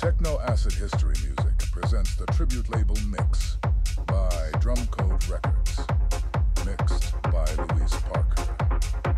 Techno Acid History Music presents the tribute label Mix by Drumcode Records, mixed by Luis Parker.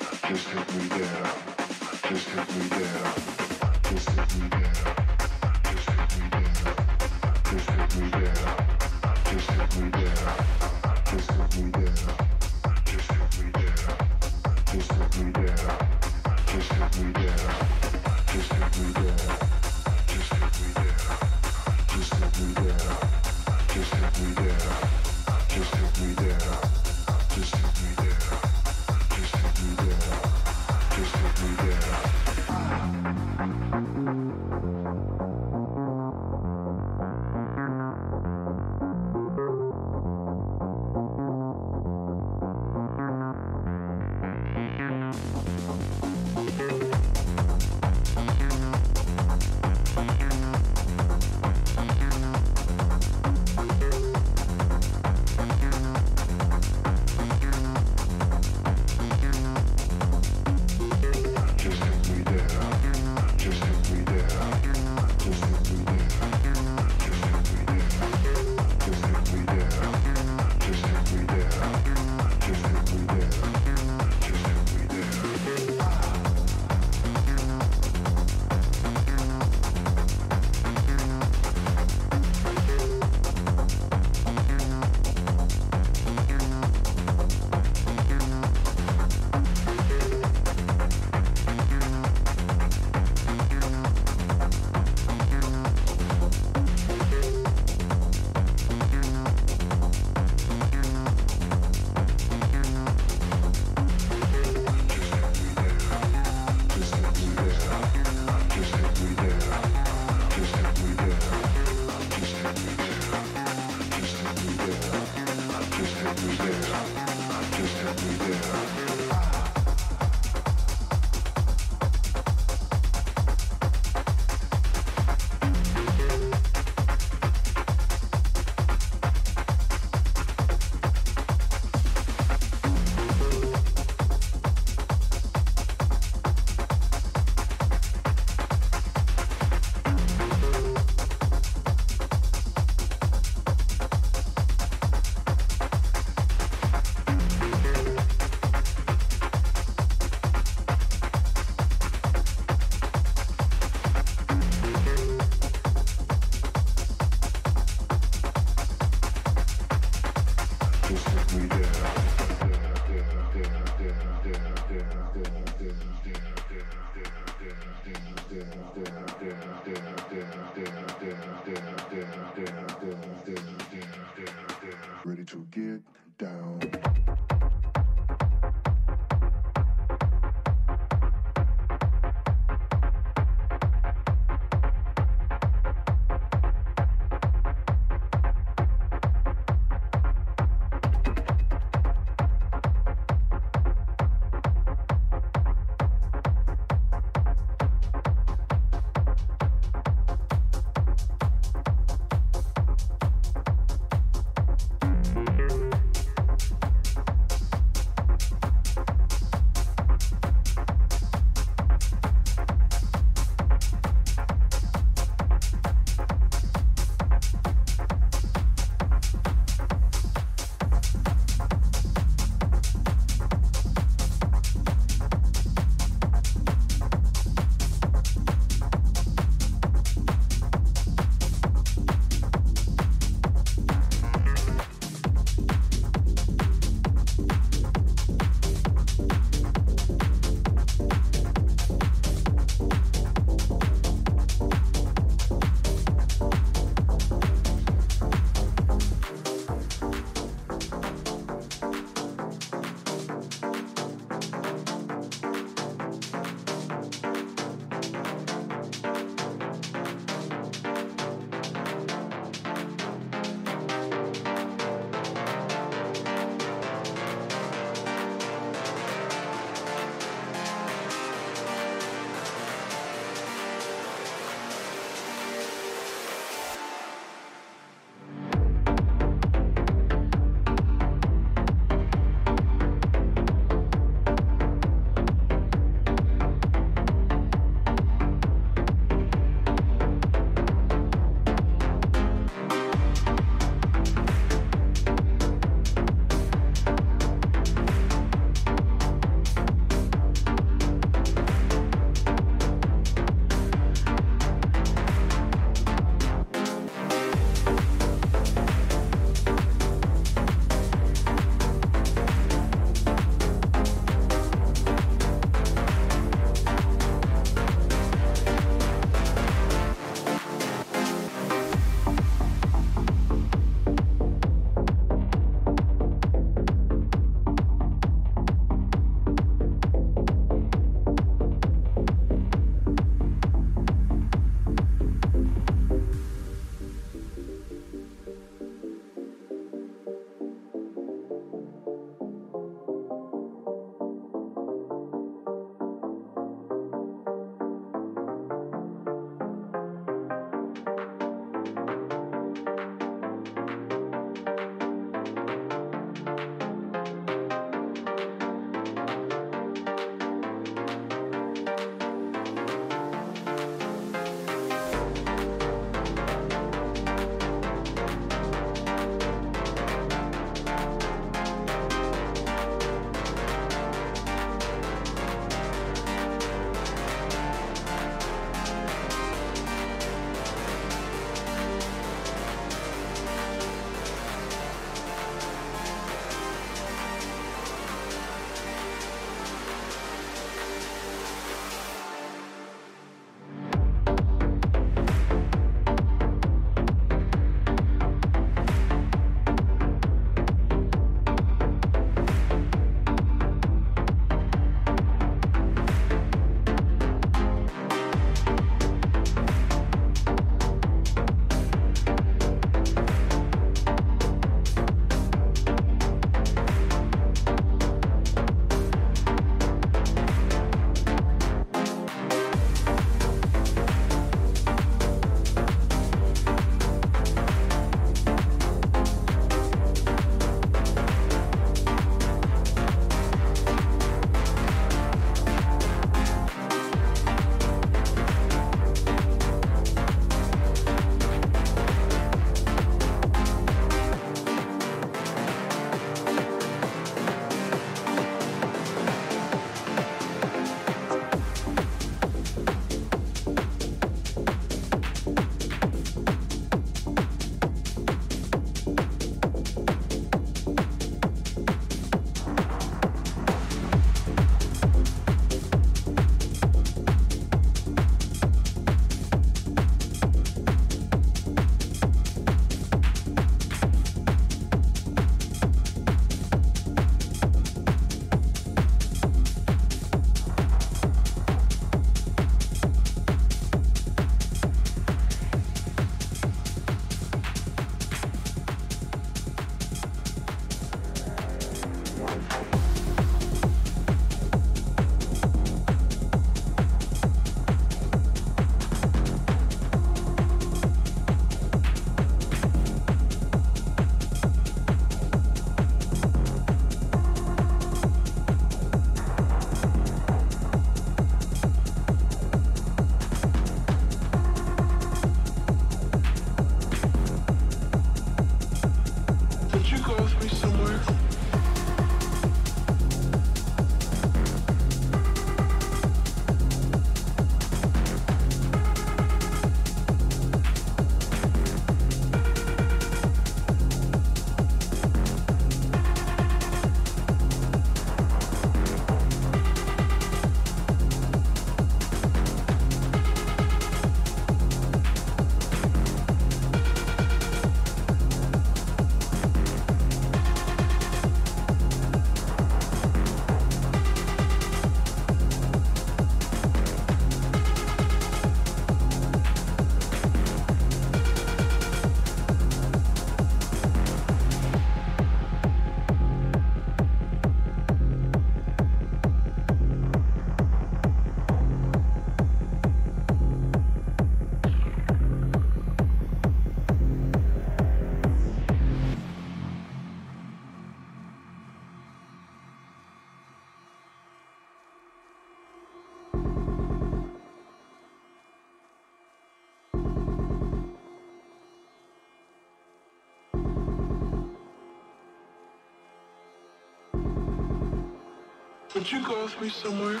Would you go with me somewhere?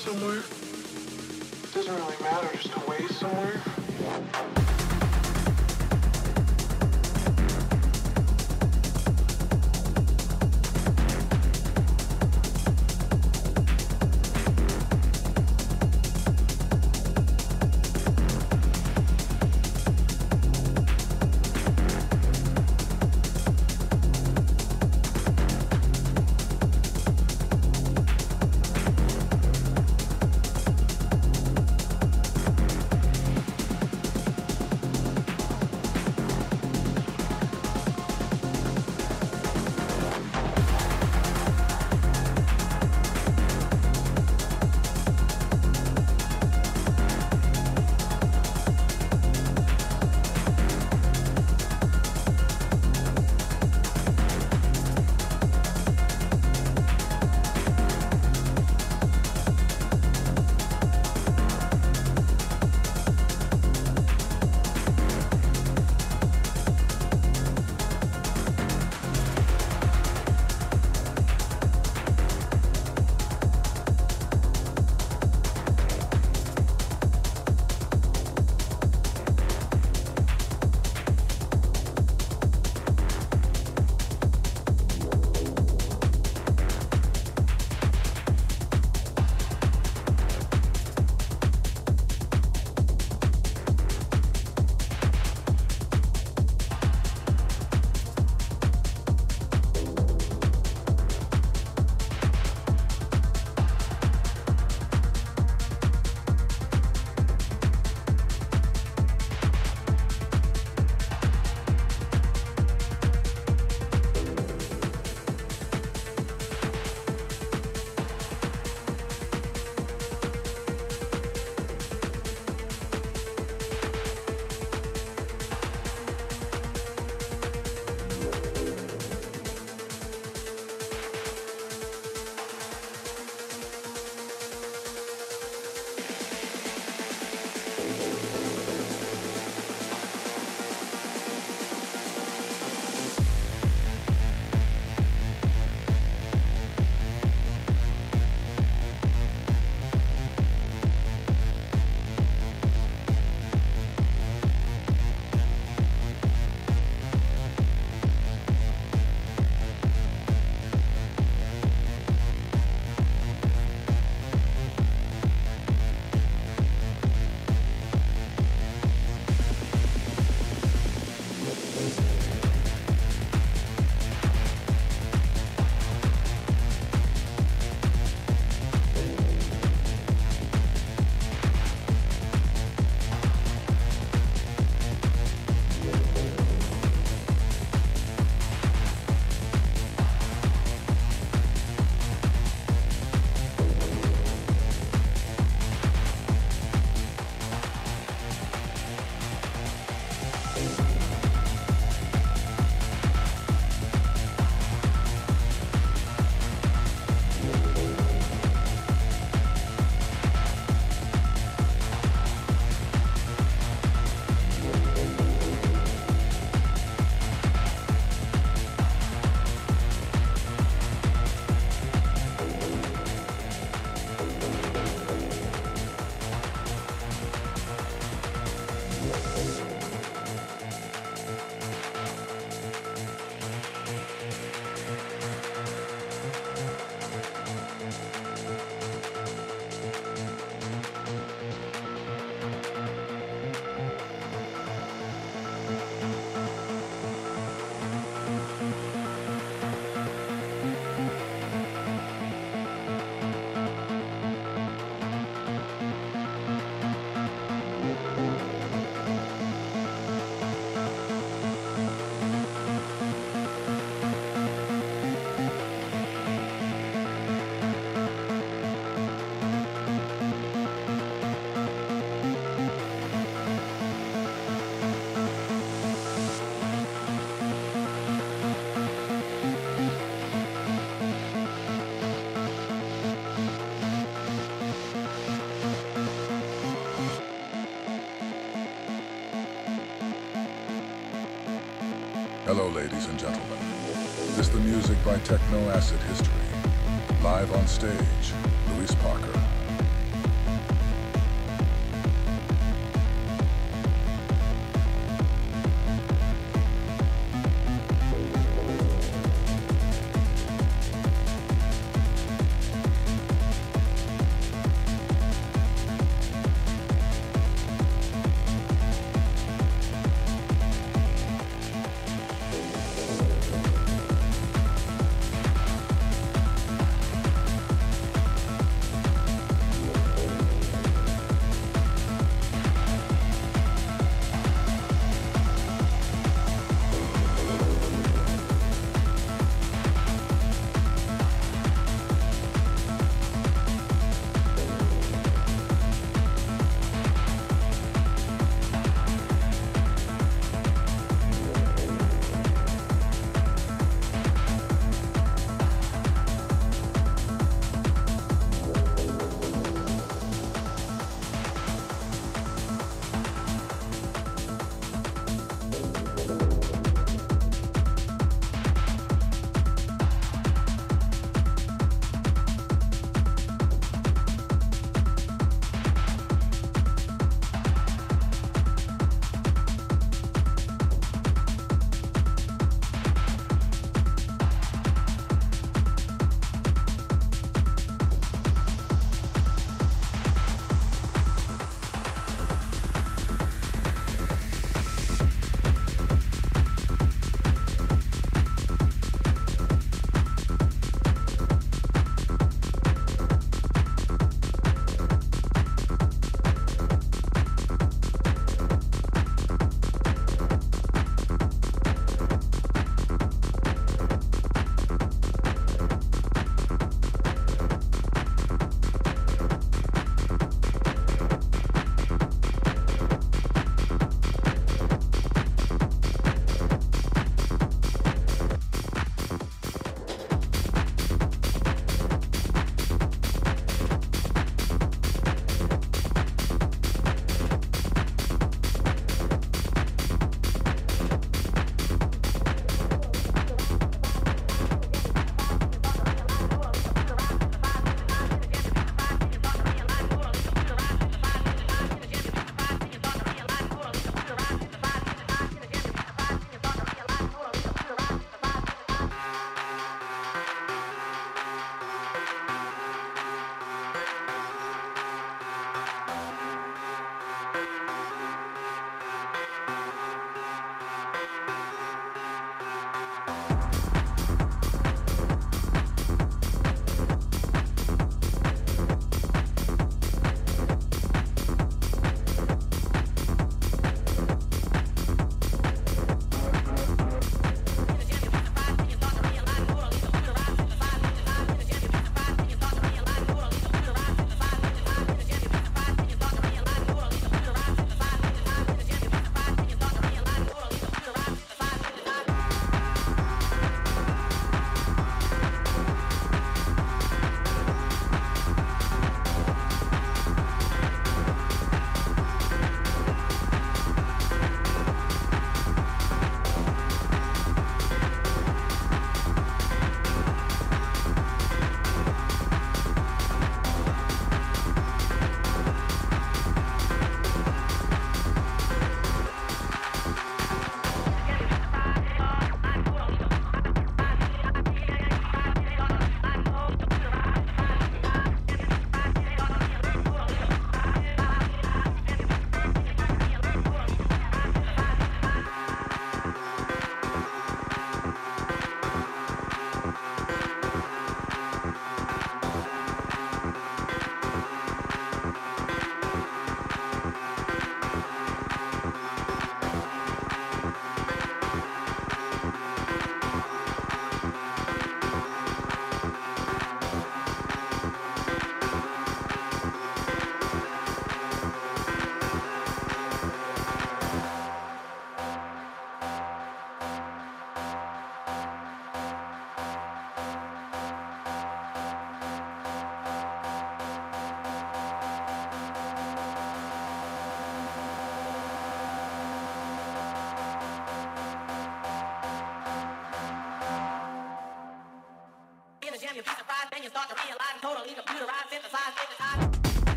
Somewhere? Hello, ladies and gentlemen. This is the music by Techno Acid History. Live on stage, Luis Parker.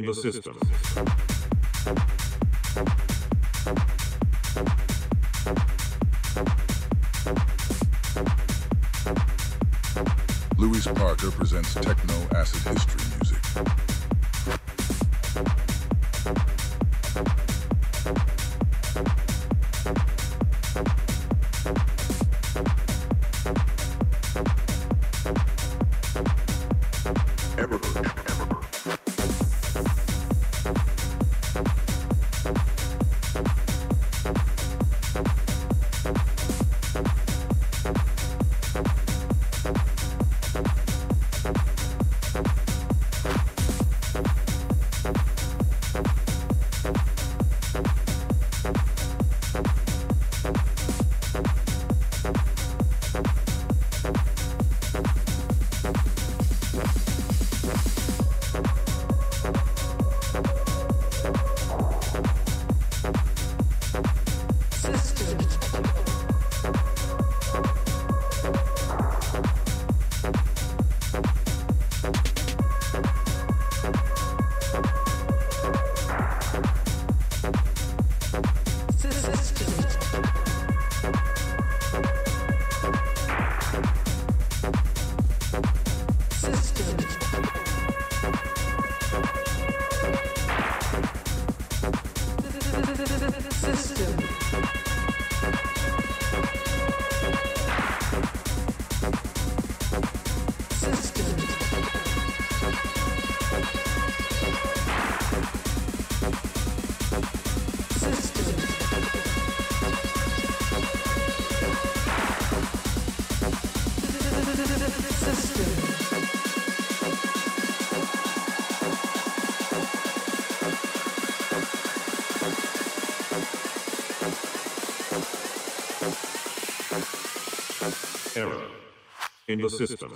In the system. Luis Parker presents techno Error in the system.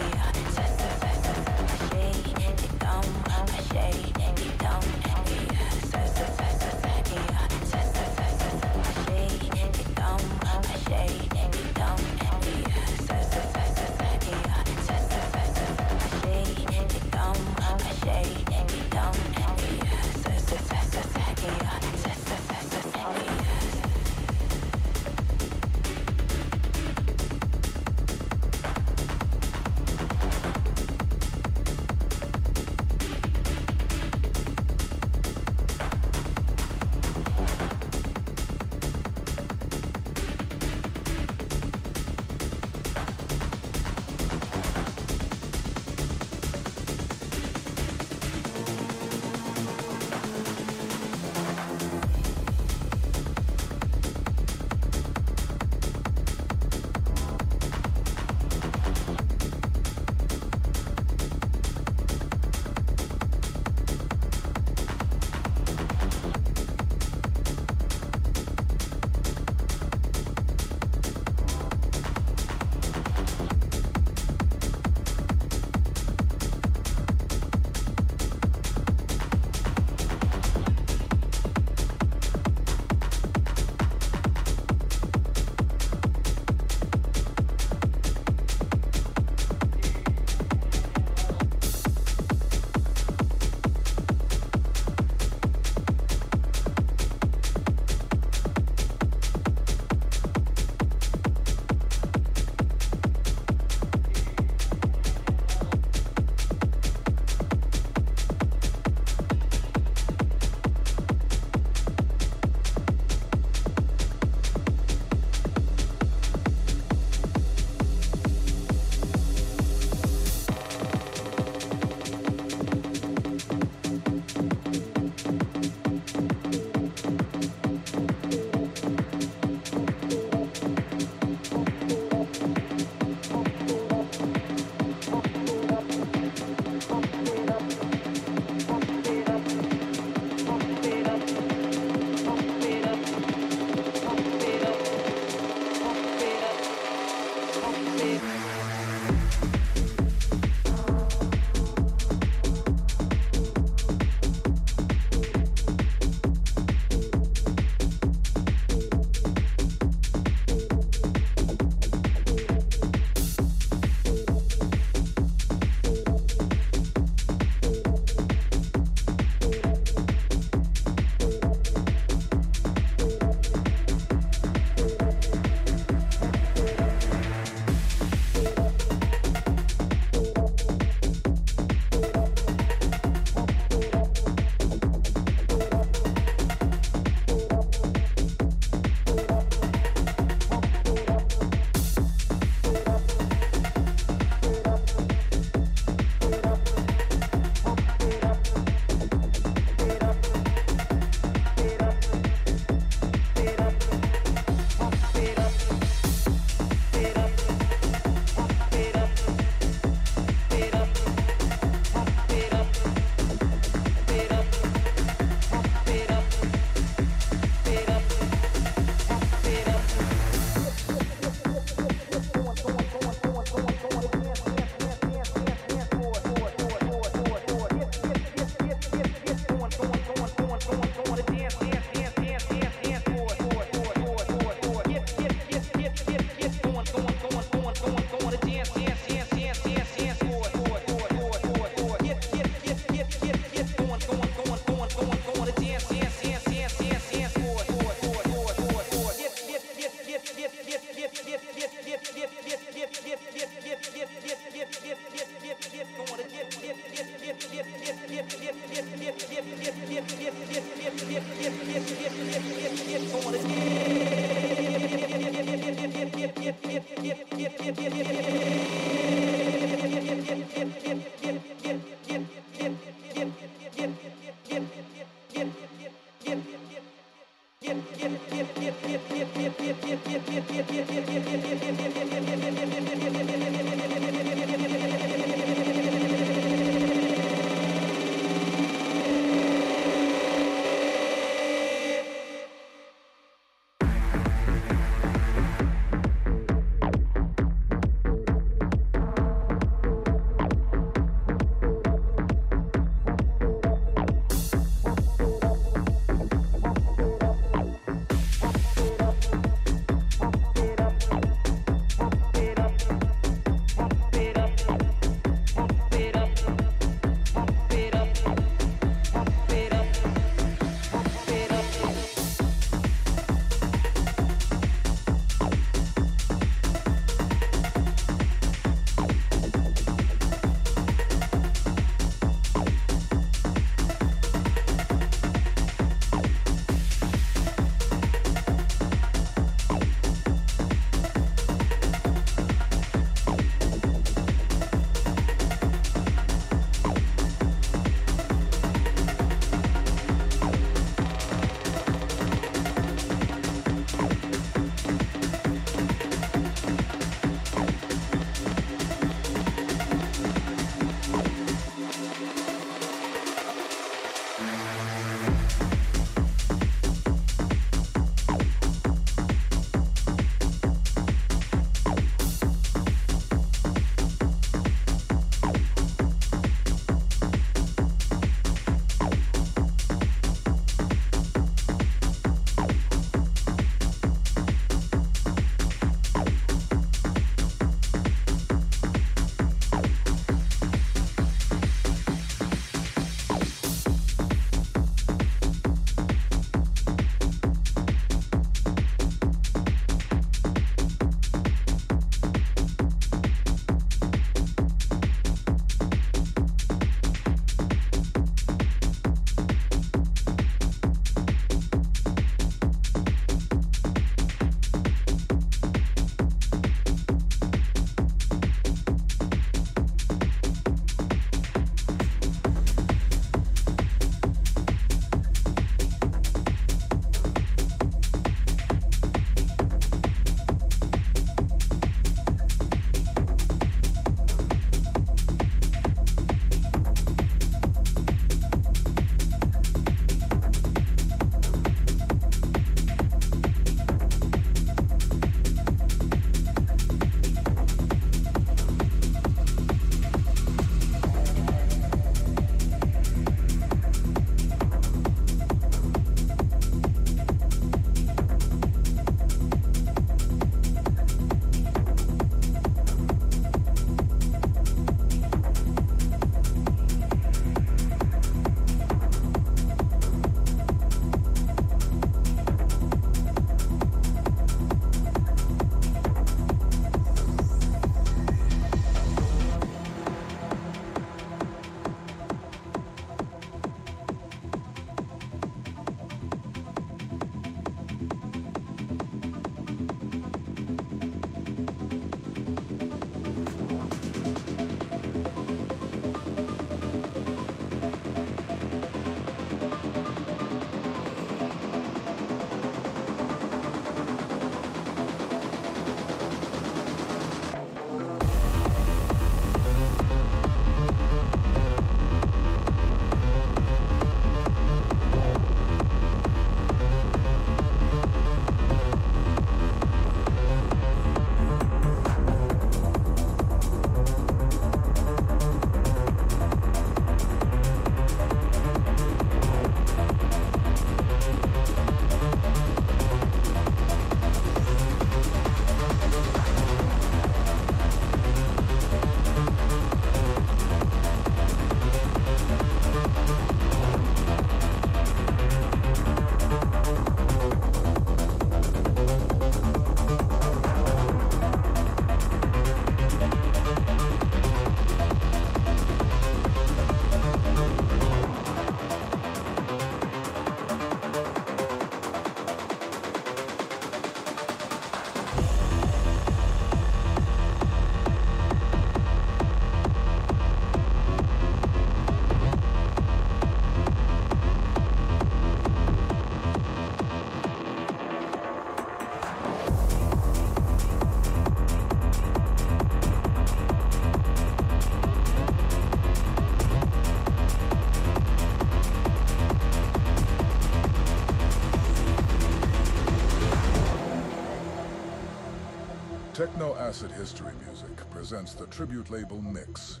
Techno Acid History Music presents the tribute label Mix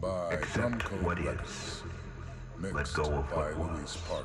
by Drumcode. Records. Mixed by Luis was.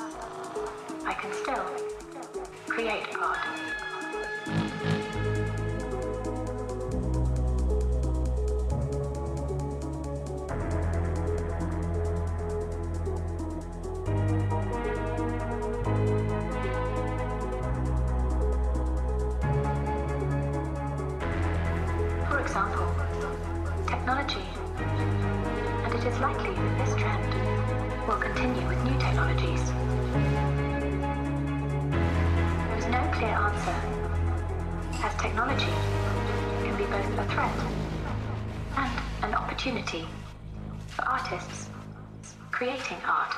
I can still create art. and it is likely that this trend will continue with new technologies. There is no clear answer, as technology can be both a threat and an opportunity for artists creating art.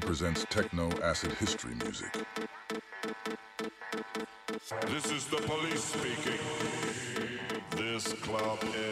Represents presents techno acid history music. This is the police speaking. This club is.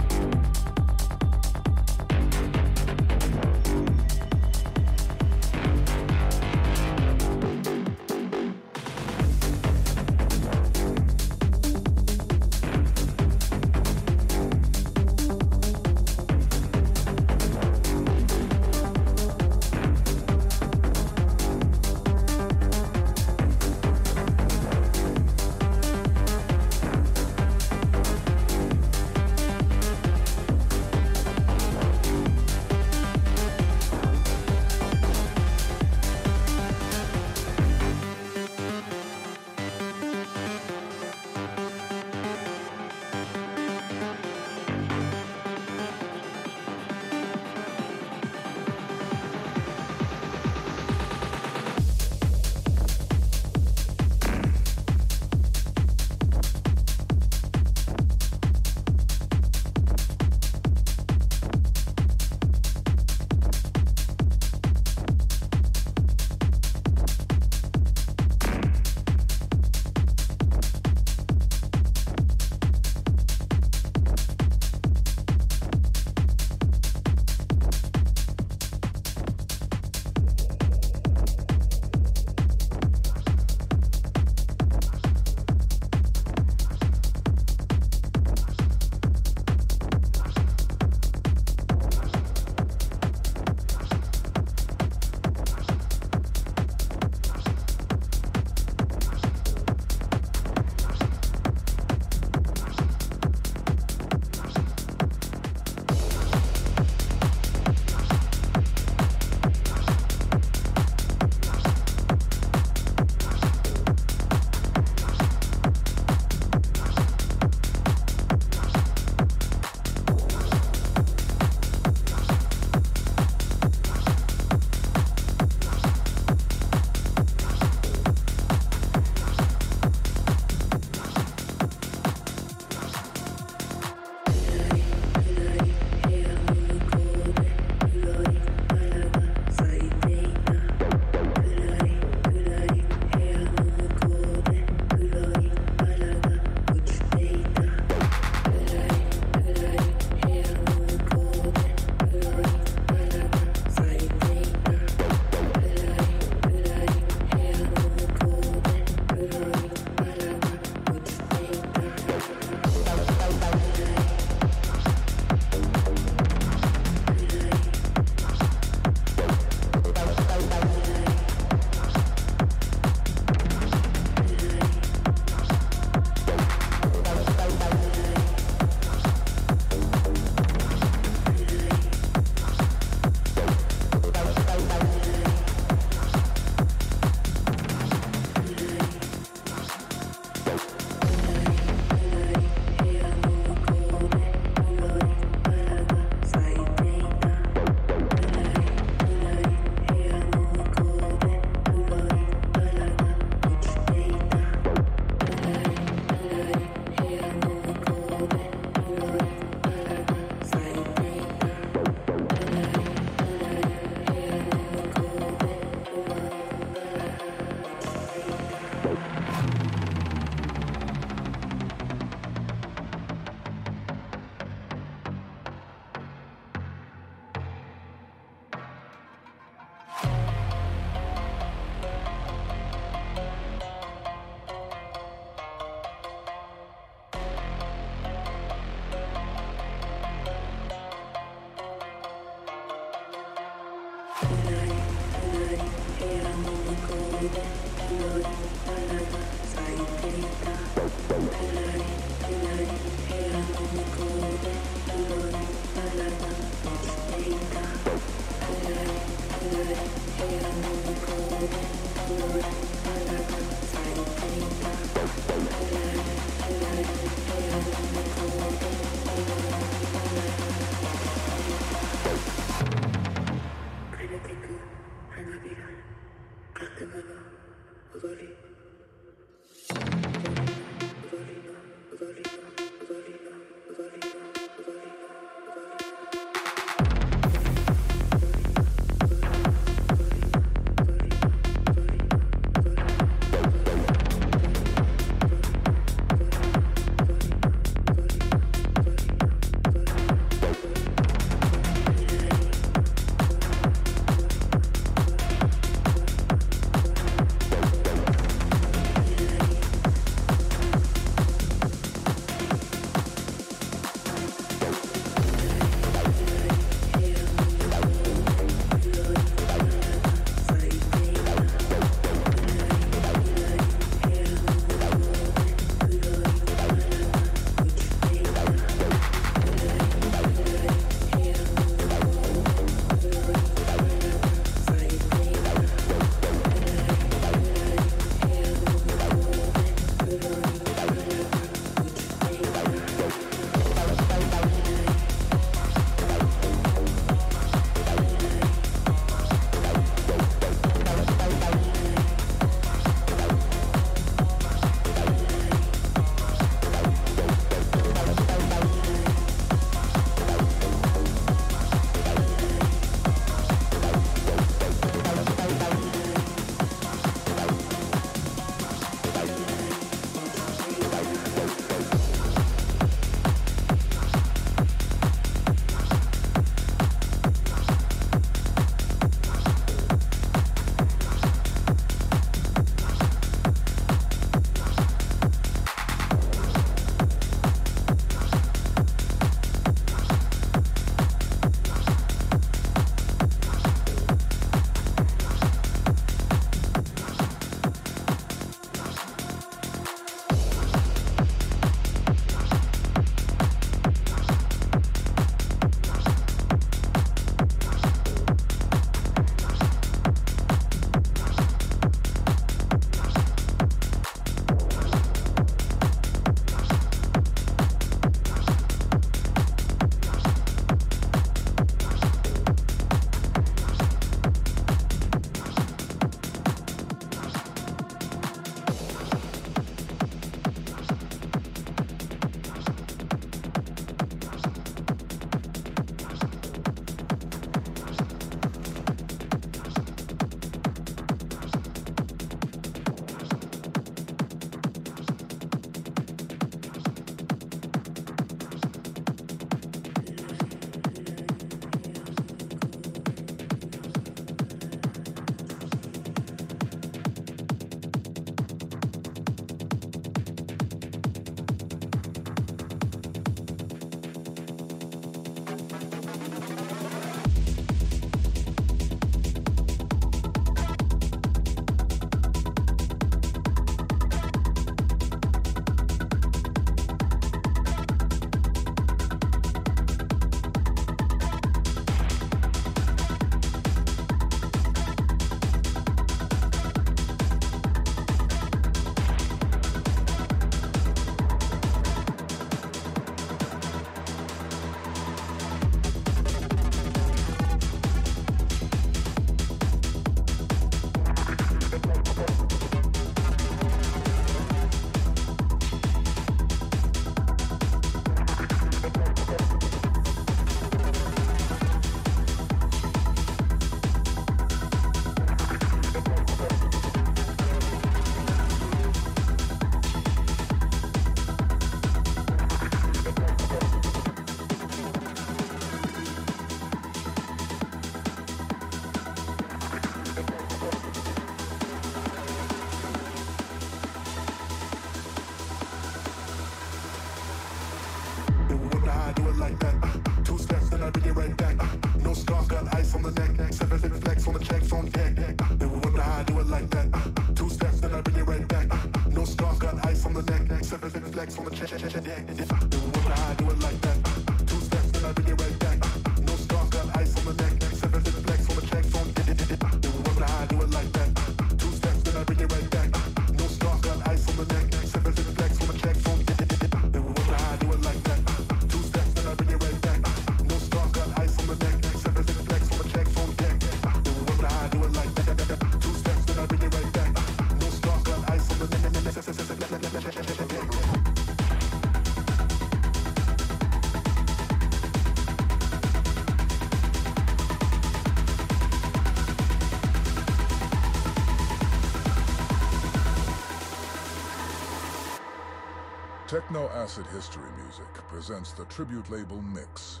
Techno Acid History Music presents the tribute label Mix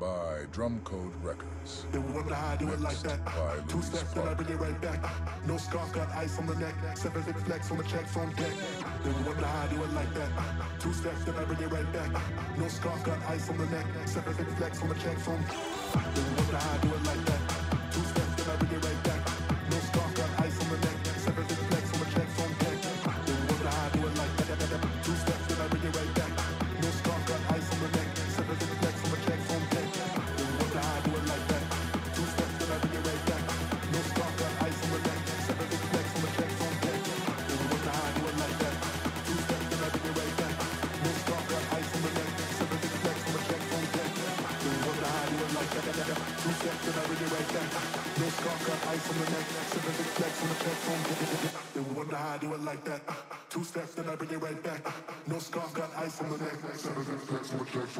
by Drumcode Records. They wonder how I do it like Mixed that. by Two Luis steps, then I bring it right back. No scarf, got ice on the neck. Seven big flex on the checks on deck. They wonder how I do it like that. Two steps, then I bring it right back. No scarf, got ice on the neck. Seven big flex on the checks on They wonder how I do it like that. Then I it right back. No scarf, got ice on the neck. Big flex on the deck. They wonder how I do it like that. Two steps, then I bring it right back. No scarf, got ice on the neck. Big flex on the checks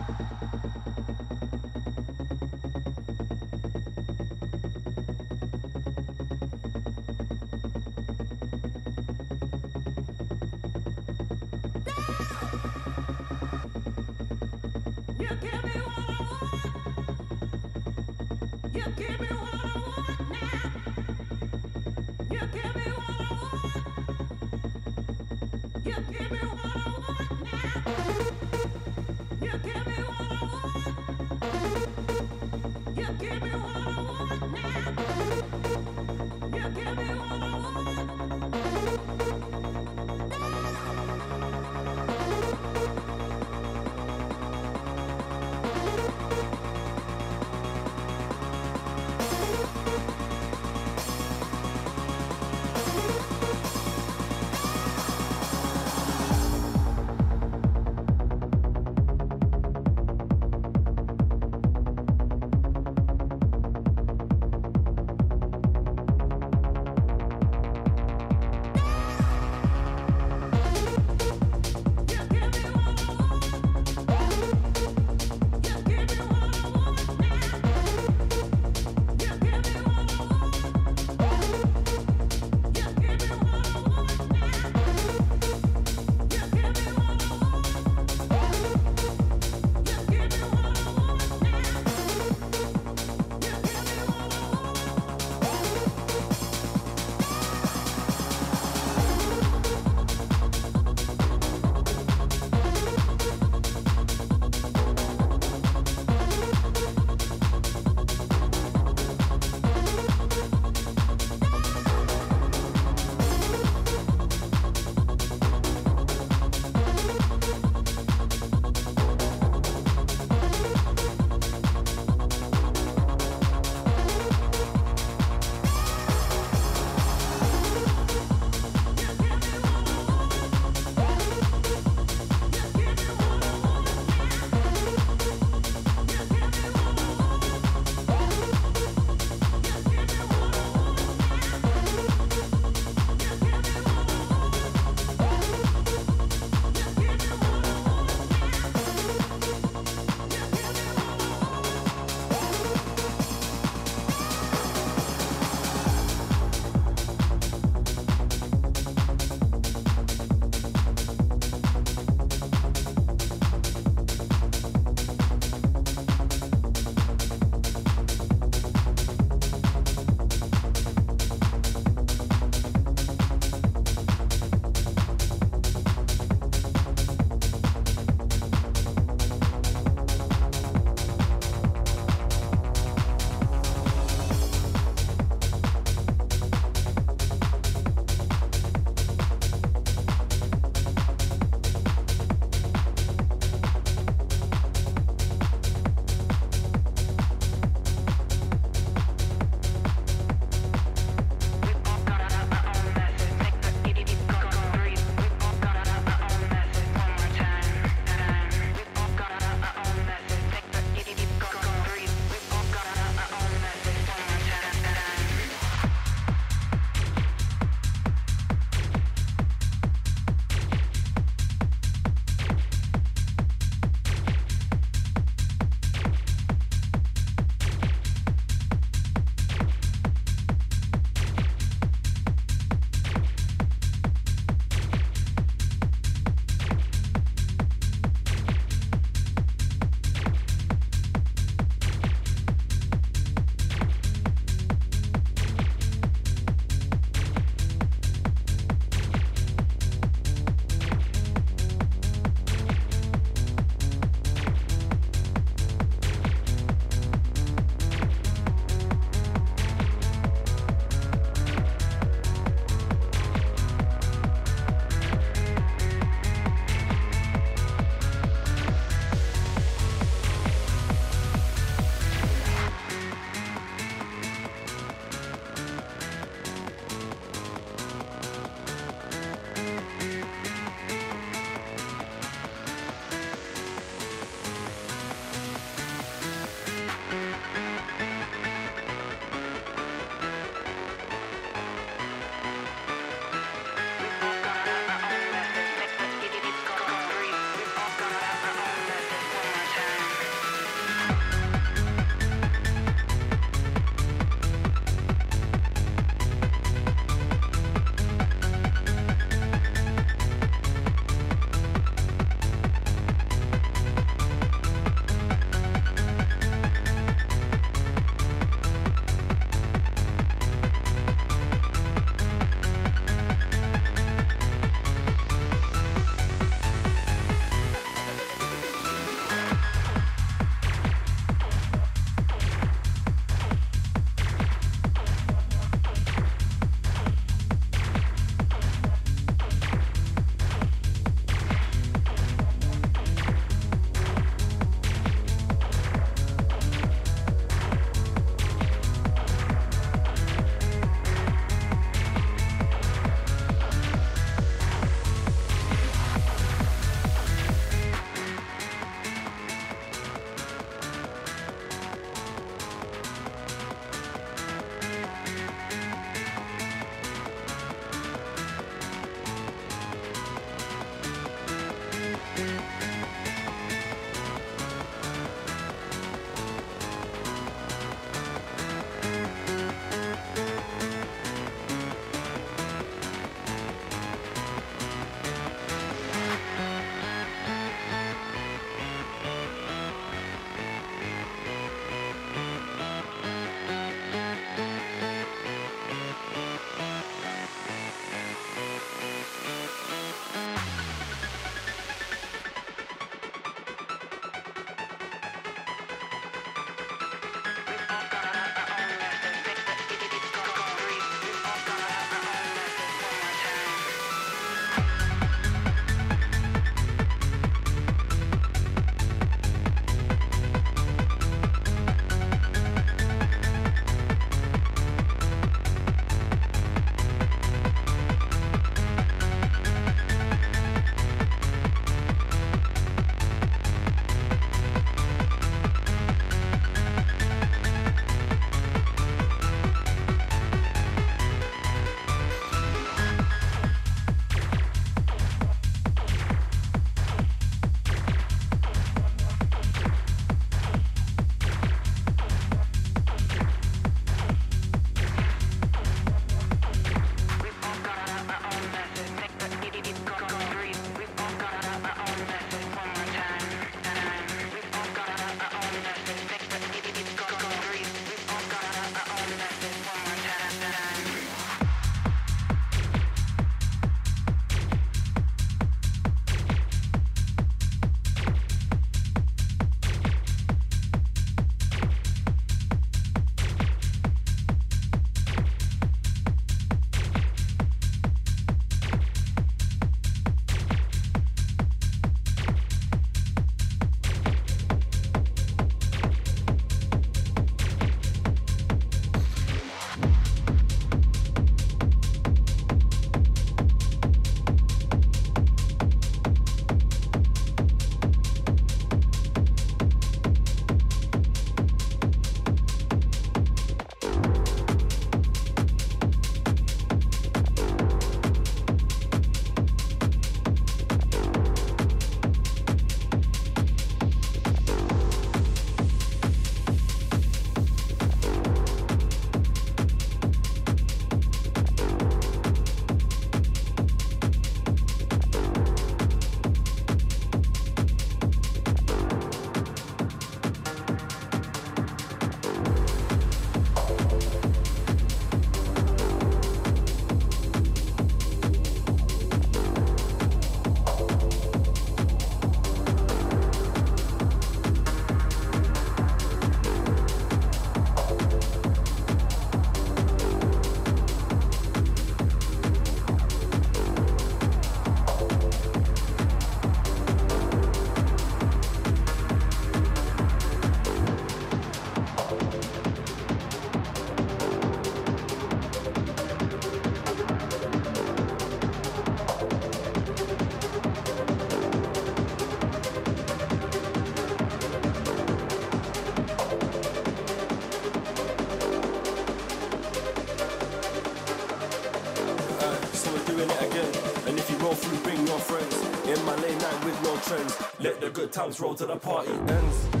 good times roll to the party ends.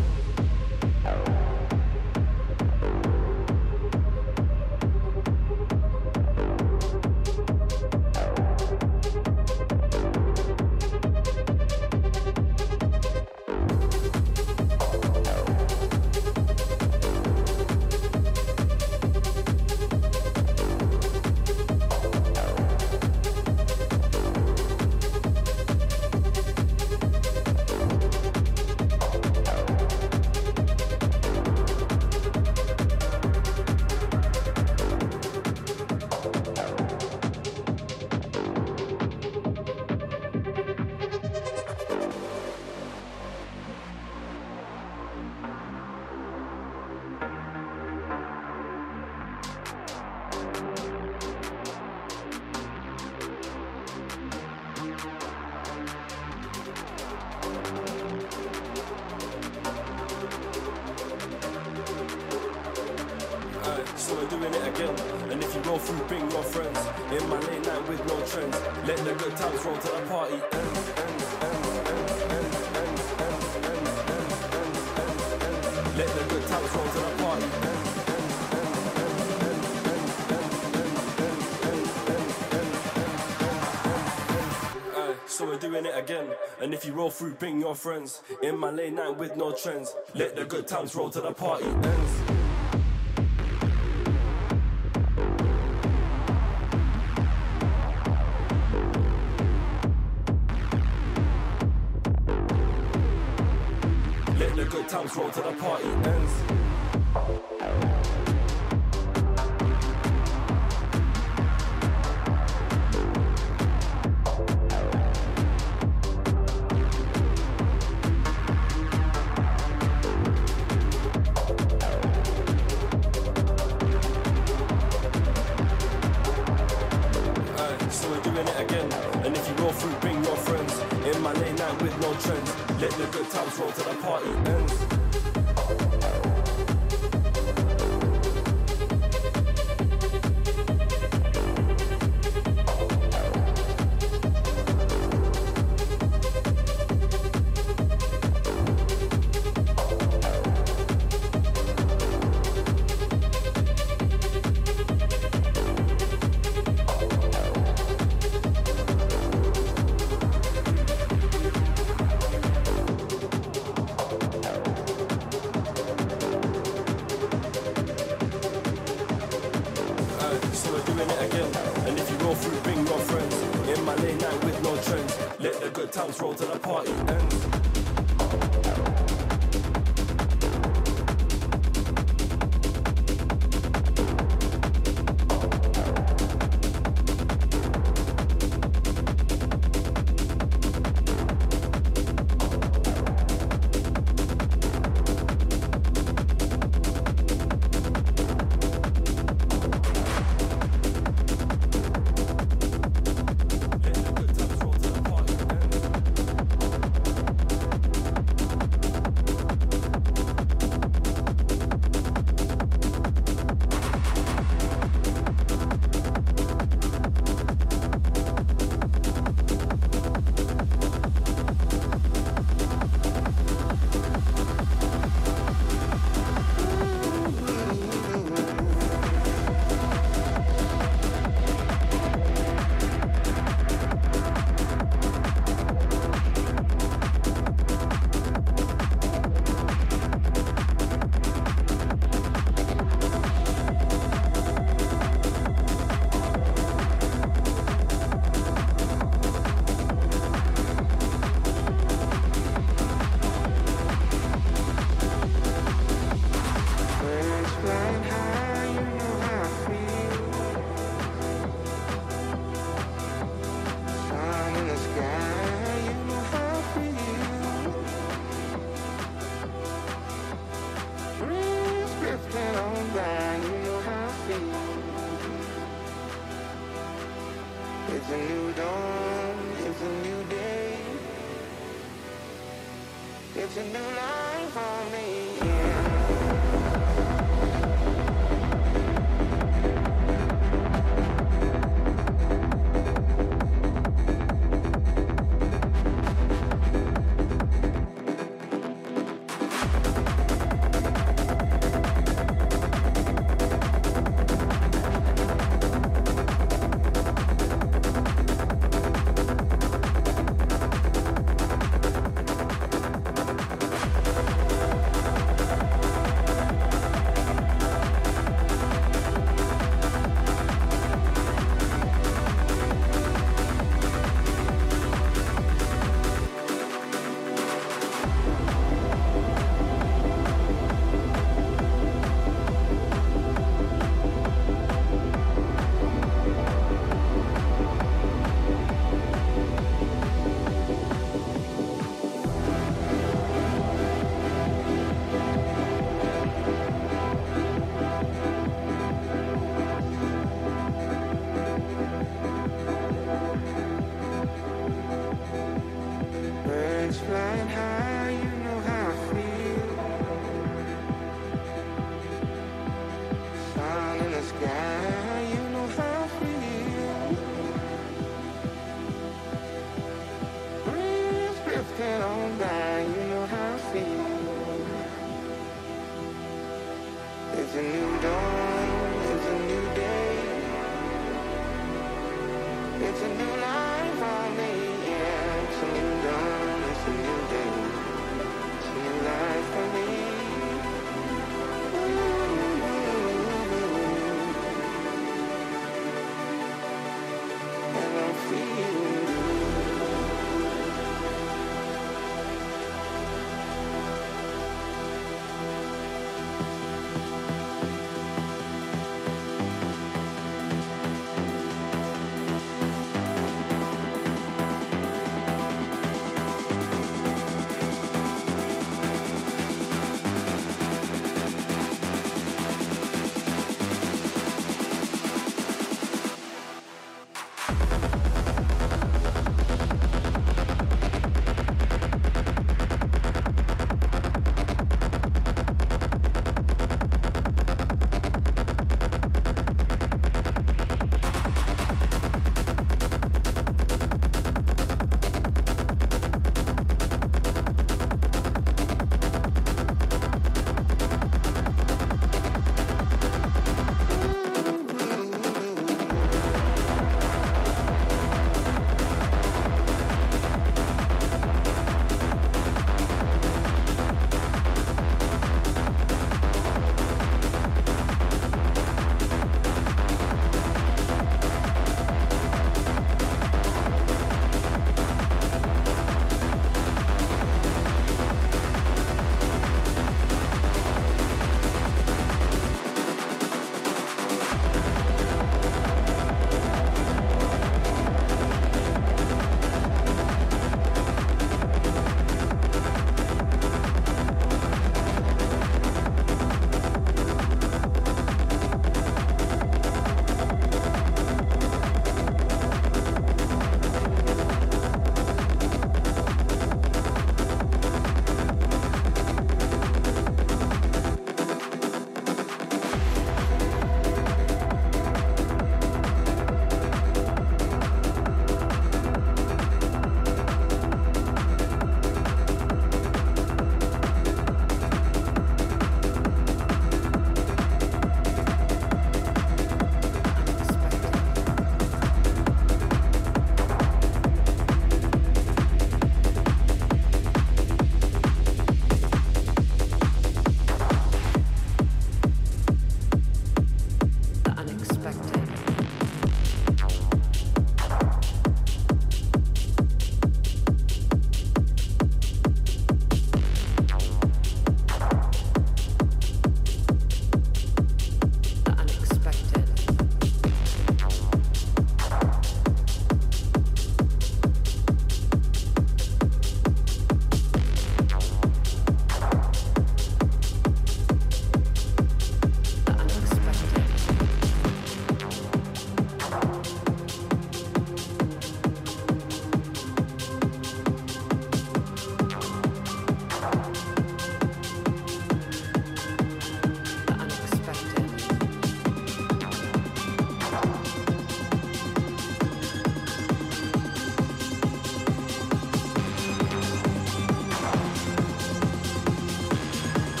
And if you roll through, bring your friends. In my late night with no trends. Let the good times roll till the party ends. times roll to the party.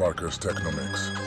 Parkers Technomix.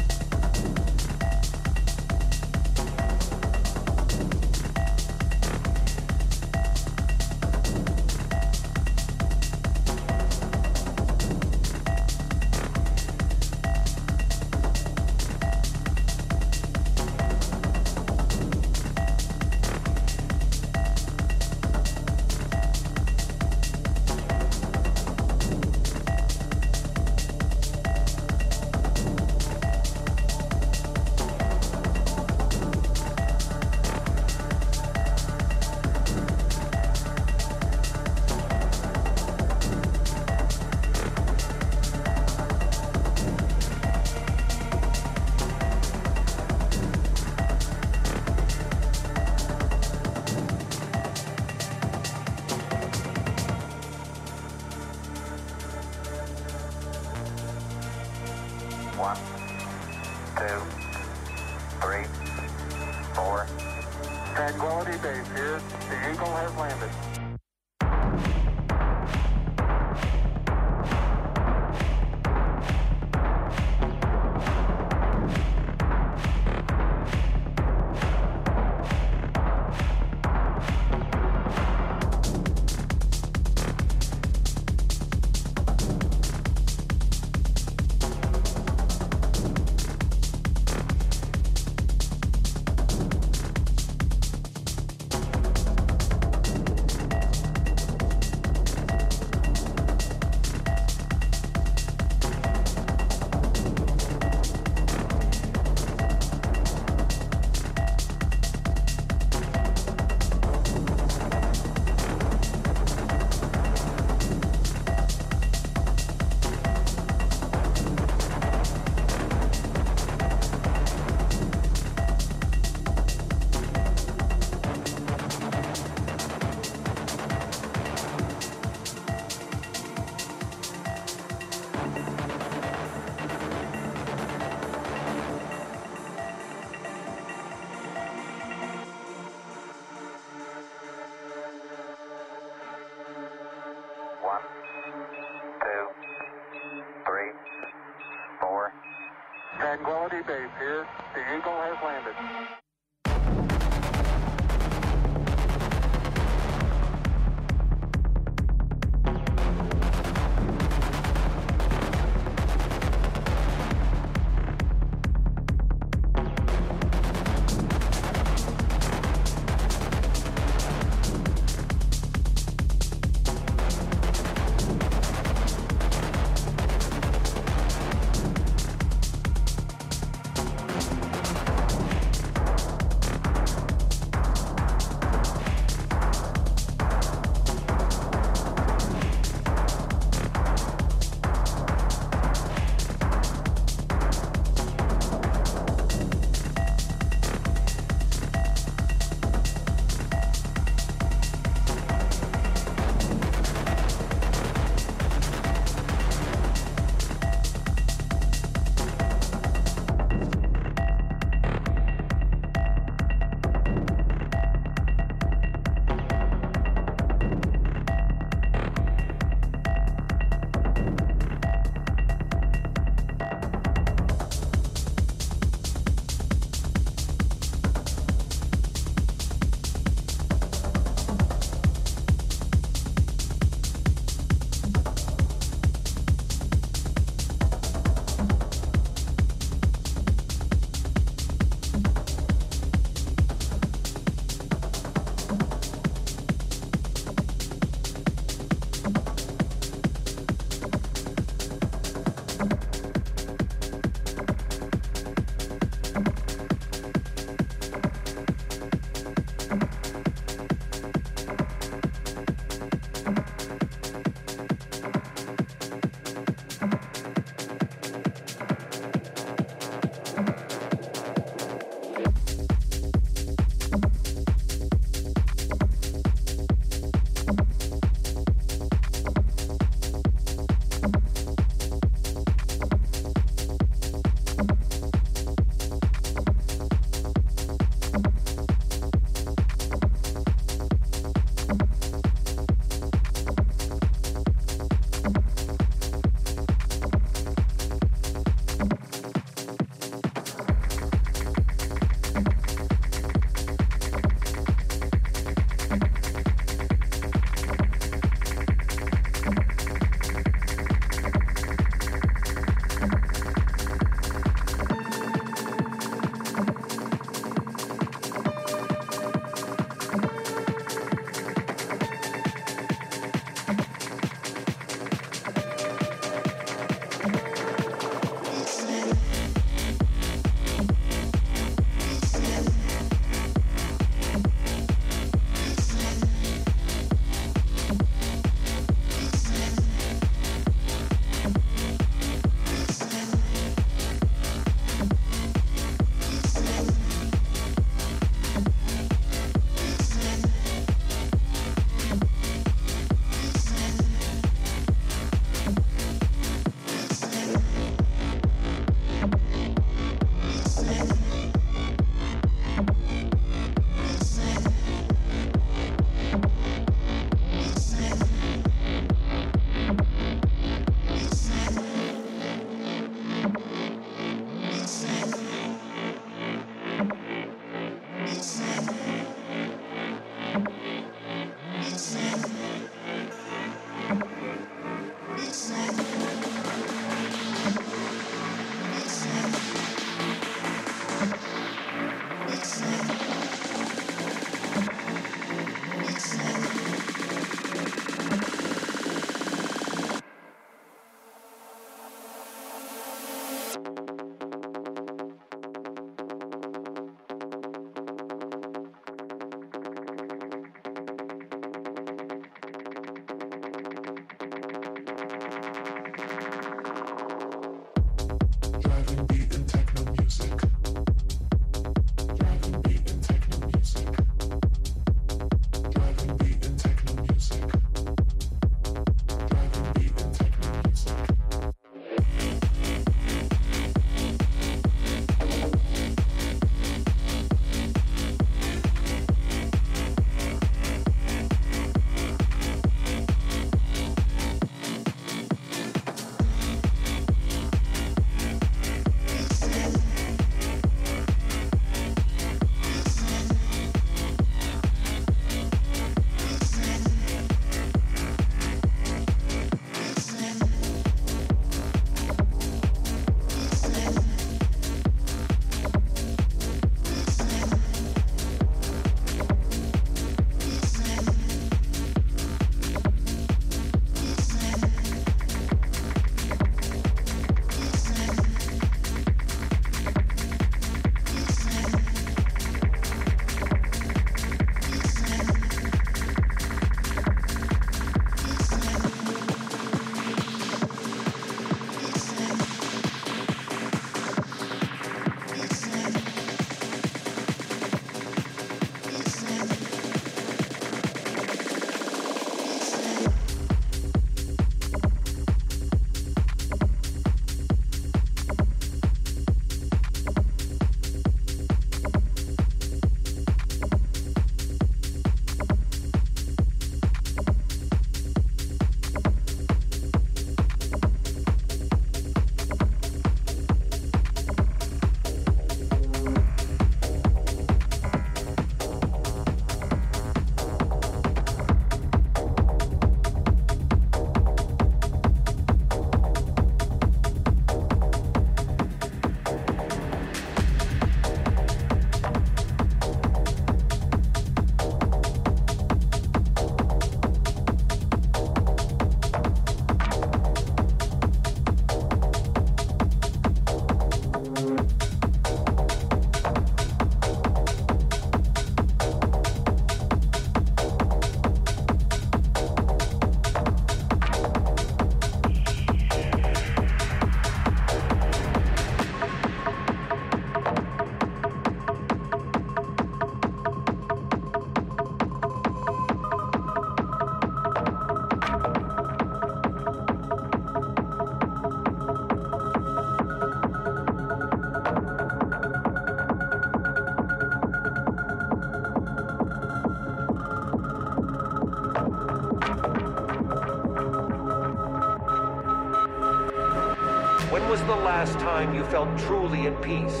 Felt truly at peace,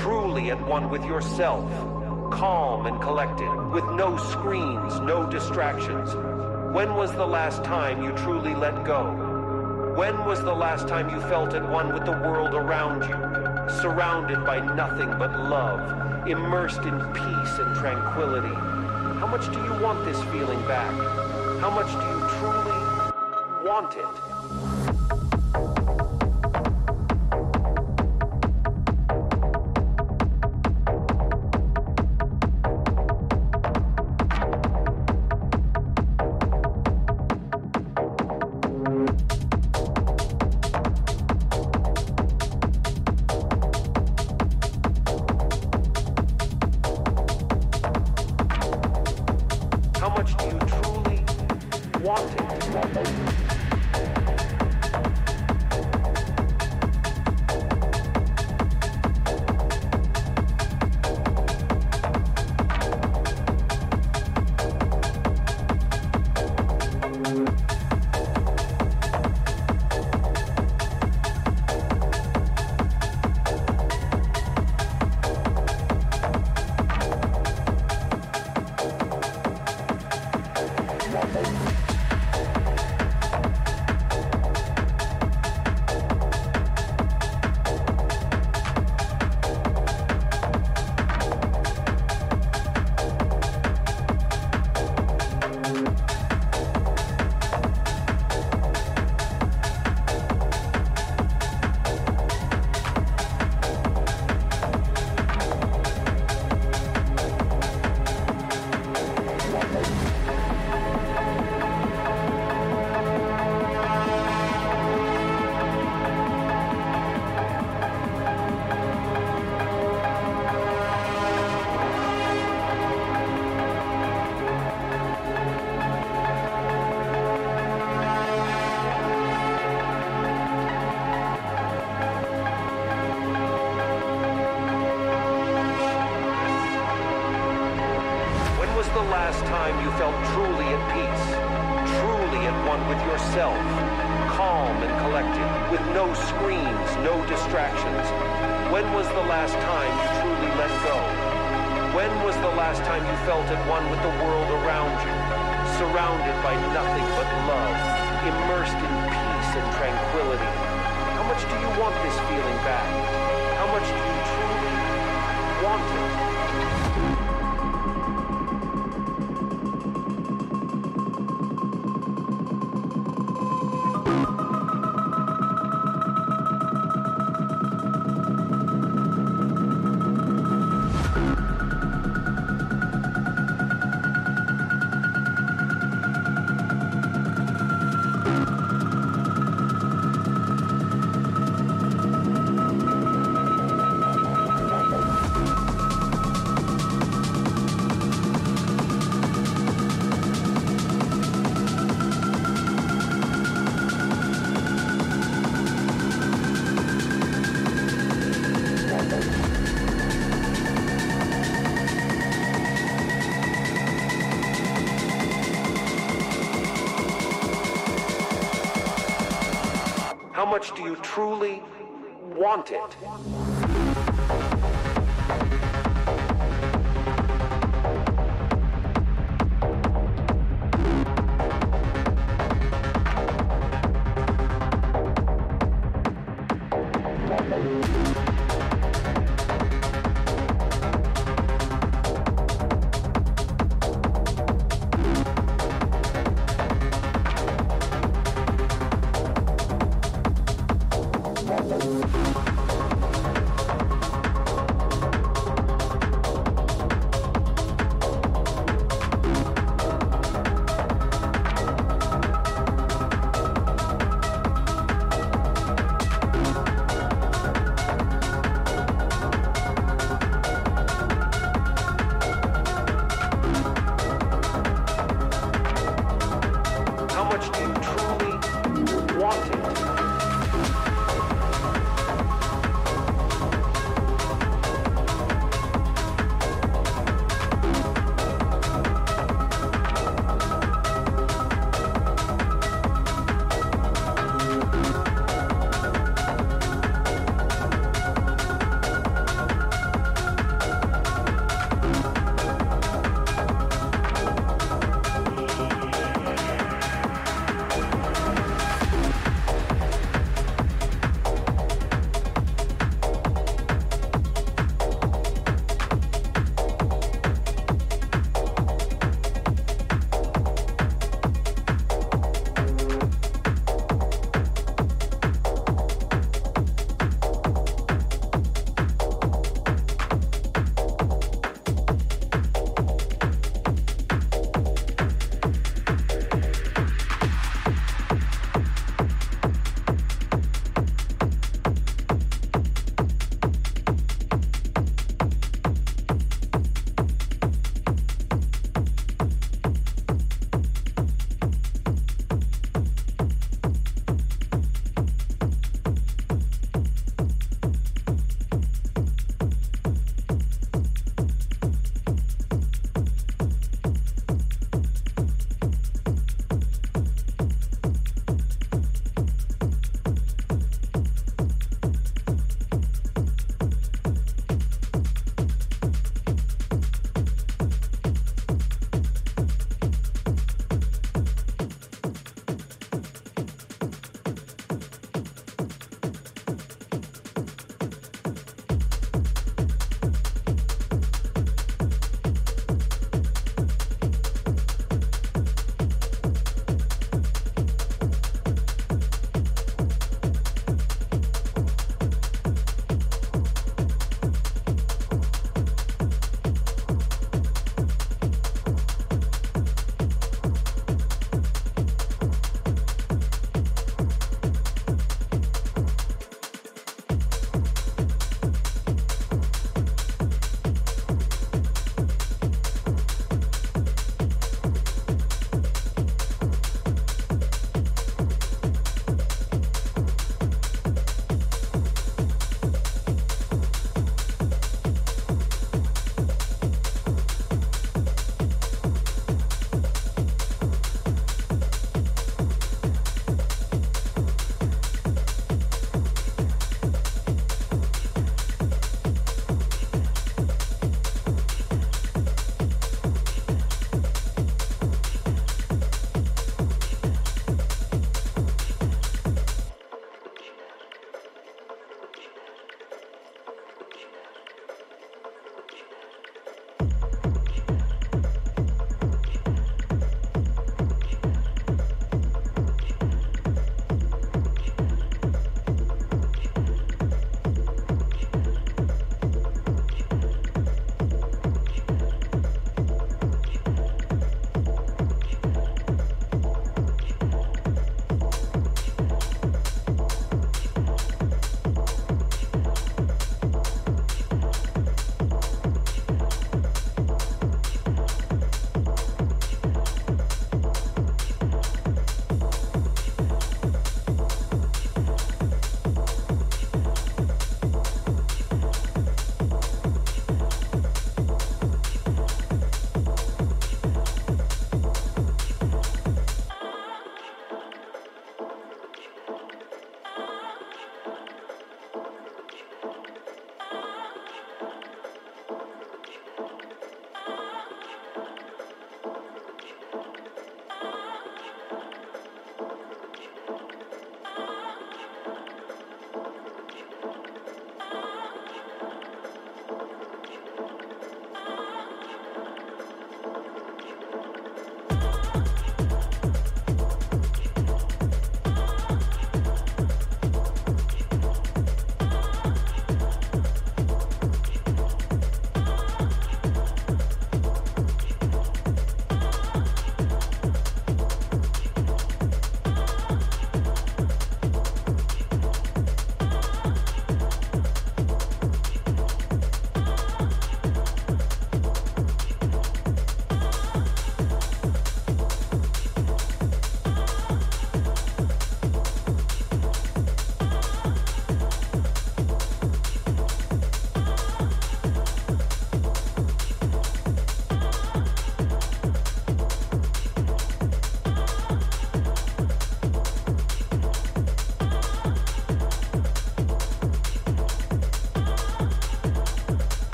truly at one with yourself, calm and collected, with no screens, no distractions? When was the last time you truly let go? When was the last time you felt at one with the world around you, surrounded by nothing but love, immersed in peace and tranquility? How much do you want this feeling back? How much do you truly want it? Much do you truly want it?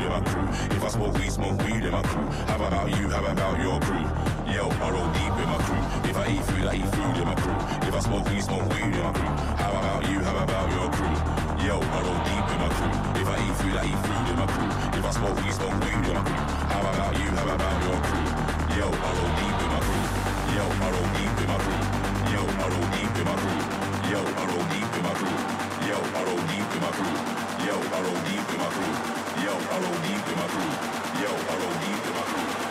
you in my crew? If I smoke weed, smoke weed in my crew. How about you? How about your crew? Yo, I roll deep in my crew. If I eat food, I eat food in my crew. If I smoke weed, smoke weed in my crew. How about you? How about your crew? Yo, I roll deep in my crew. If I eat food, I eat food in my crew. If I smoke weed, smoke weed in my crew. How about you? How about your crew? Yo, I roll deep in my crew. Yo, I roll deep in my crew. Yo, I roll deep in my crew. Yo, I roll deep in my crew. Yo, I roll deep in my crew. Yo, I roll deep in my crew. Yo, I roll deep in my crew. Yo, I roll deep in my crew.